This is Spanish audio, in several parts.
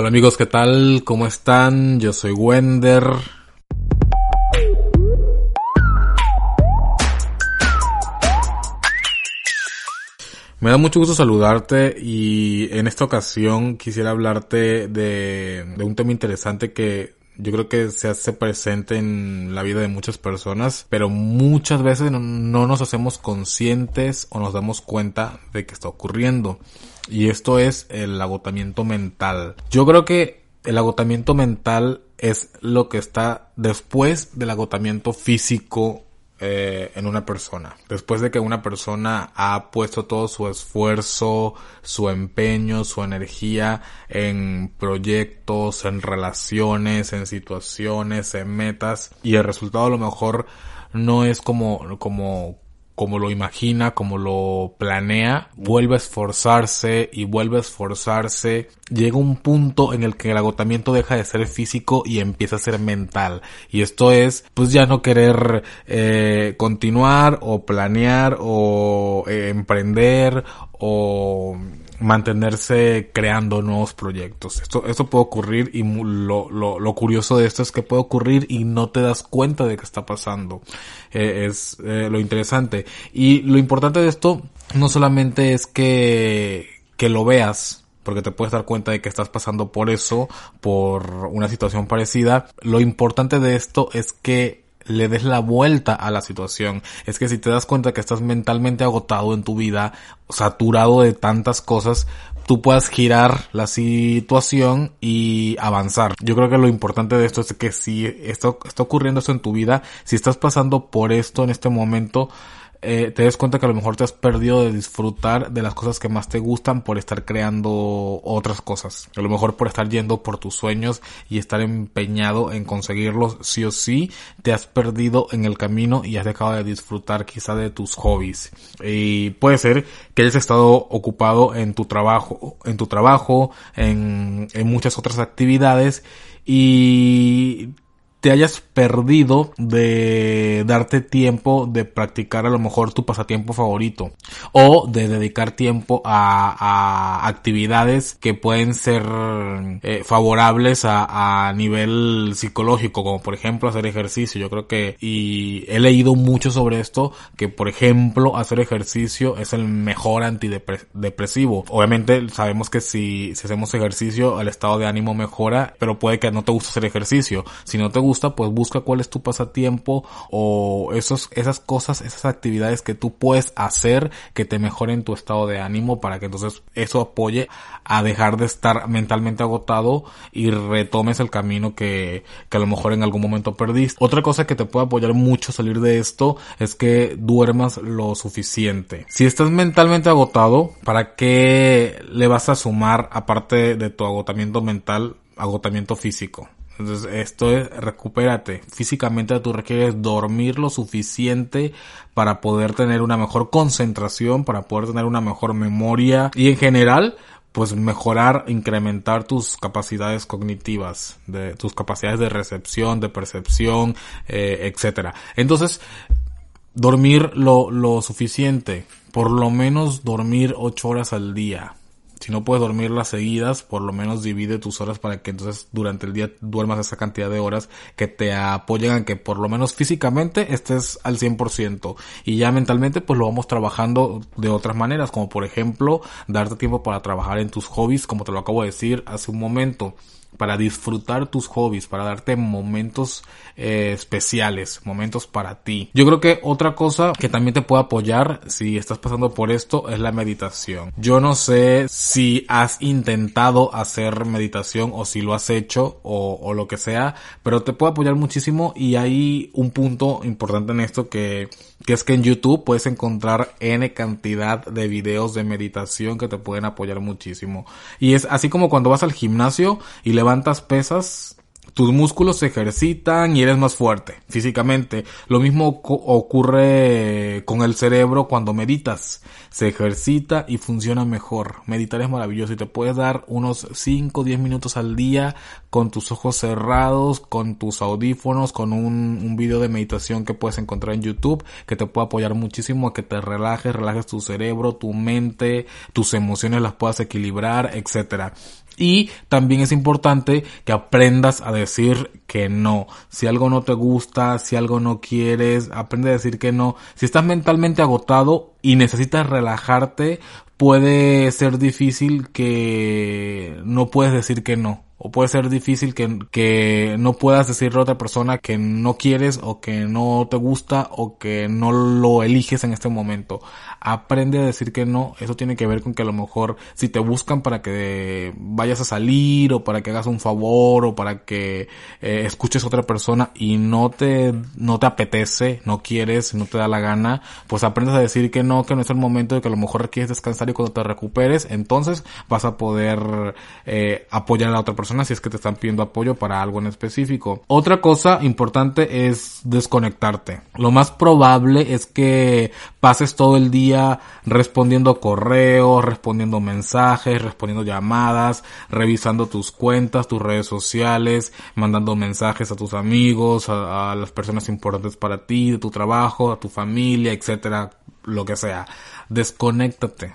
Hola amigos, ¿qué tal? ¿Cómo están? Yo soy Wender. Me da mucho gusto saludarte y en esta ocasión quisiera hablarte de, de, un tema interesante que yo creo que se hace presente en la vida de muchas personas, pero muchas veces no, no nos hacemos conscientes o nos damos cuenta de que está ocurriendo. Y esto es el agotamiento mental. Yo creo que el agotamiento mental es lo que está después del agotamiento físico eh, en una persona. Después de que una persona ha puesto todo su esfuerzo, su empeño, su energía en proyectos, en relaciones, en situaciones, en metas y el resultado a lo mejor no es como, como, como lo imagina, como lo planea, vuelve a esforzarse y vuelve a esforzarse. Llega un punto en el que el agotamiento deja de ser físico y empieza a ser mental. Y esto es, pues ya no querer eh, continuar o planear o eh, emprender o mantenerse creando nuevos proyectos. Esto, esto puede ocurrir y lo, lo, lo, curioso de esto es que puede ocurrir y no te das cuenta de que está pasando. Eh, es eh, lo interesante. Y lo importante de esto no solamente es que, que lo veas, porque te puedes dar cuenta de que estás pasando por eso, por una situación parecida. Lo importante de esto es que le des la vuelta a la situación. Es que si te das cuenta que estás mentalmente agotado en tu vida, saturado de tantas cosas, tú puedas girar la situación y avanzar. Yo creo que lo importante de esto es que si esto está ocurriendo esto en tu vida, si estás pasando por esto en este momento, eh, te des cuenta que a lo mejor te has perdido de disfrutar de las cosas que más te gustan por estar creando otras cosas. A lo mejor por estar yendo por tus sueños y estar empeñado en conseguirlos sí o sí, te has perdido en el camino y has dejado de disfrutar quizá de tus hobbies. Y puede ser que hayas estado ocupado en tu trabajo, en tu trabajo, en, en muchas otras actividades y te hayas perdido de darte tiempo de practicar a lo mejor tu pasatiempo favorito o de dedicar tiempo a, actividades que pueden ser eh, favorables a, a, nivel psicológico como por ejemplo hacer ejercicio. Yo creo que y he leído mucho sobre esto que por ejemplo hacer ejercicio es el mejor antidepresivo obviamente sabemos que si, si hacemos ejercicio el estado de ánimo mejora pero puede que no te guste hacer ejercicio. Si no te gusta, pues busca cuál es tu pasatiempo o esos, esas cosas, esas actividades que tú puedes hacer que te mejoren tu estado de ánimo para que entonces eso apoye a dejar de estar mentalmente agotado y retomes el camino que, que a lo mejor en algún momento perdiste. Otra cosa que te puede apoyar mucho salir de esto es que duermas lo suficiente. Si estás mentalmente agotado, ¿para qué le vas a sumar aparte de tu agotamiento mental, agotamiento físico? Entonces, esto es recupérate. Físicamente tú requieres dormir lo suficiente para poder tener una mejor concentración, para poder tener una mejor memoria y en general, pues mejorar, incrementar tus capacidades cognitivas, de tus capacidades de recepción, de percepción, eh, etcétera. Entonces, dormir lo, lo suficiente, por lo menos dormir ocho horas al día si no puedes dormir las seguidas, por lo menos divide tus horas para que entonces durante el día duermas esa cantidad de horas que te apoyen a que por lo menos físicamente estés al 100%. Y ya mentalmente pues lo vamos trabajando de otras maneras, como por ejemplo darte tiempo para trabajar en tus hobbies, como te lo acabo de decir hace un momento para disfrutar tus hobbies, para darte momentos eh, especiales, momentos para ti. Yo creo que otra cosa que también te puede apoyar si estás pasando por esto es la meditación. Yo no sé si has intentado hacer meditación o si lo has hecho o, o lo que sea, pero te puede apoyar muchísimo y hay un punto importante en esto que, que es que en YouTube puedes encontrar N cantidad de videos de meditación que te pueden apoyar muchísimo. Y es así como cuando vas al gimnasio y levantas pesas, tus músculos se ejercitan y eres más fuerte físicamente. Lo mismo ocurre con el cerebro cuando meditas. Se ejercita y funciona mejor. Meditar es maravilloso y te puedes dar unos 5 o 10 minutos al día con tus ojos cerrados, con tus audífonos, con un, un video de meditación que puedes encontrar en YouTube que te puede apoyar muchísimo a que te relajes, relajes tu cerebro, tu mente, tus emociones las puedas equilibrar, etcétera. Y también es importante que aprendas a decir que no. Si algo no te gusta, si algo no quieres, aprende a decir que no. Si estás mentalmente agotado y necesitas relajarte, puede ser difícil que no puedes decir que no. O puede ser difícil que, que no puedas decirle a otra persona que no quieres o que no te gusta o que no lo eliges en este momento. Aprende a decir que no. Eso tiene que ver con que a lo mejor si te buscan para que vayas a salir o para que hagas un favor o para que eh, escuches a otra persona y no te, no te apetece, no quieres, no te da la gana, pues aprendes a decir que no, que no es el momento de que a lo mejor requieres descansar y cuando te recuperes, entonces vas a poder eh, apoyar a la otra persona si es que te están pidiendo apoyo para algo en específico. Otra cosa importante es desconectarte. Lo más probable es que pases todo el día respondiendo correos, respondiendo mensajes, respondiendo llamadas, revisando tus cuentas, tus redes sociales, mandando mensajes a tus amigos, a, a las personas importantes para ti, de tu trabajo, a tu familia, etcétera, lo que sea desconéctate.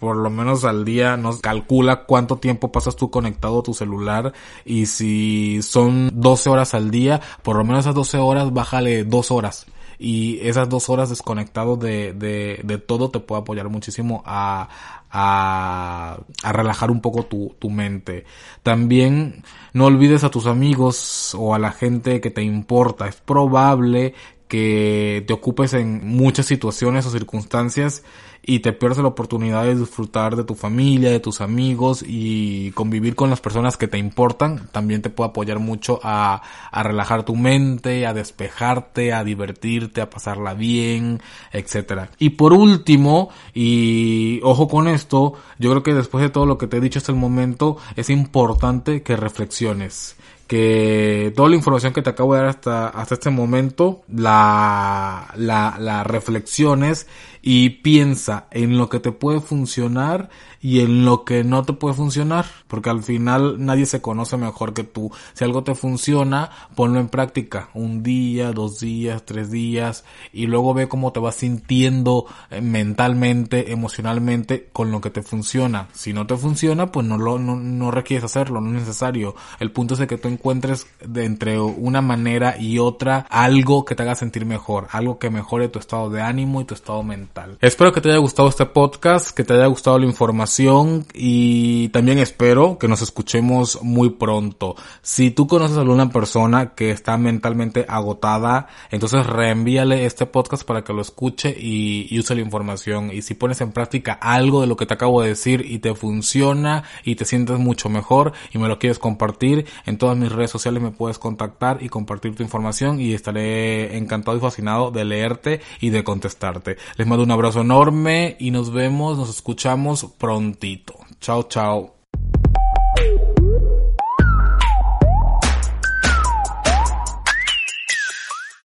Por lo menos al día nos calcula cuánto tiempo pasas tú conectado a tu celular y si son 12 horas al día, por lo menos esas 12 horas bájale 2 horas y esas dos horas desconectado de, de, de todo te puede apoyar muchísimo a, a, a relajar un poco tu, tu mente. También no olvides a tus amigos o a la gente que te importa. Es probable que te ocupes en muchas situaciones o circunstancias y te pierdes la oportunidad de disfrutar de tu familia, de tus amigos y convivir con las personas que te importan, también te puede apoyar mucho a, a relajar tu mente, a despejarte, a divertirte, a pasarla bien, etcétera. Y por último, y ojo con esto, yo creo que después de todo lo que te he dicho hasta el momento, es importante que reflexiones que toda la información que te acabo de dar hasta, hasta este momento la, la, la reflexiones y piensa en lo que te puede funcionar y en lo que no te puede funcionar, porque al final nadie se conoce mejor que tú. Si algo te funciona, ponlo en práctica, un día, dos días, tres días, y luego ve cómo te vas sintiendo eh, mentalmente, emocionalmente con lo que te funciona. Si no te funciona, pues no lo, no, no requieres hacerlo, no es necesario. El punto es de que tú encuentres de entre una manera y otra algo que te haga sentir mejor, algo que mejore tu estado de ánimo y tu estado mental. Espero que te haya gustado este podcast, que te haya gustado la información y también espero que nos escuchemos muy pronto. Si tú conoces a alguna persona que está mentalmente agotada, entonces reenvíale este podcast para que lo escuche y, y use la información. Y si pones en práctica algo de lo que te acabo de decir y te funciona y te sientes mucho mejor y me lo quieres compartir, en todas mis redes sociales me puedes contactar y compartir tu información y estaré encantado y fascinado de leerte y de contestarte. Les mando un abrazo enorme y nos vemos, nos escuchamos pronto. Chao, chao.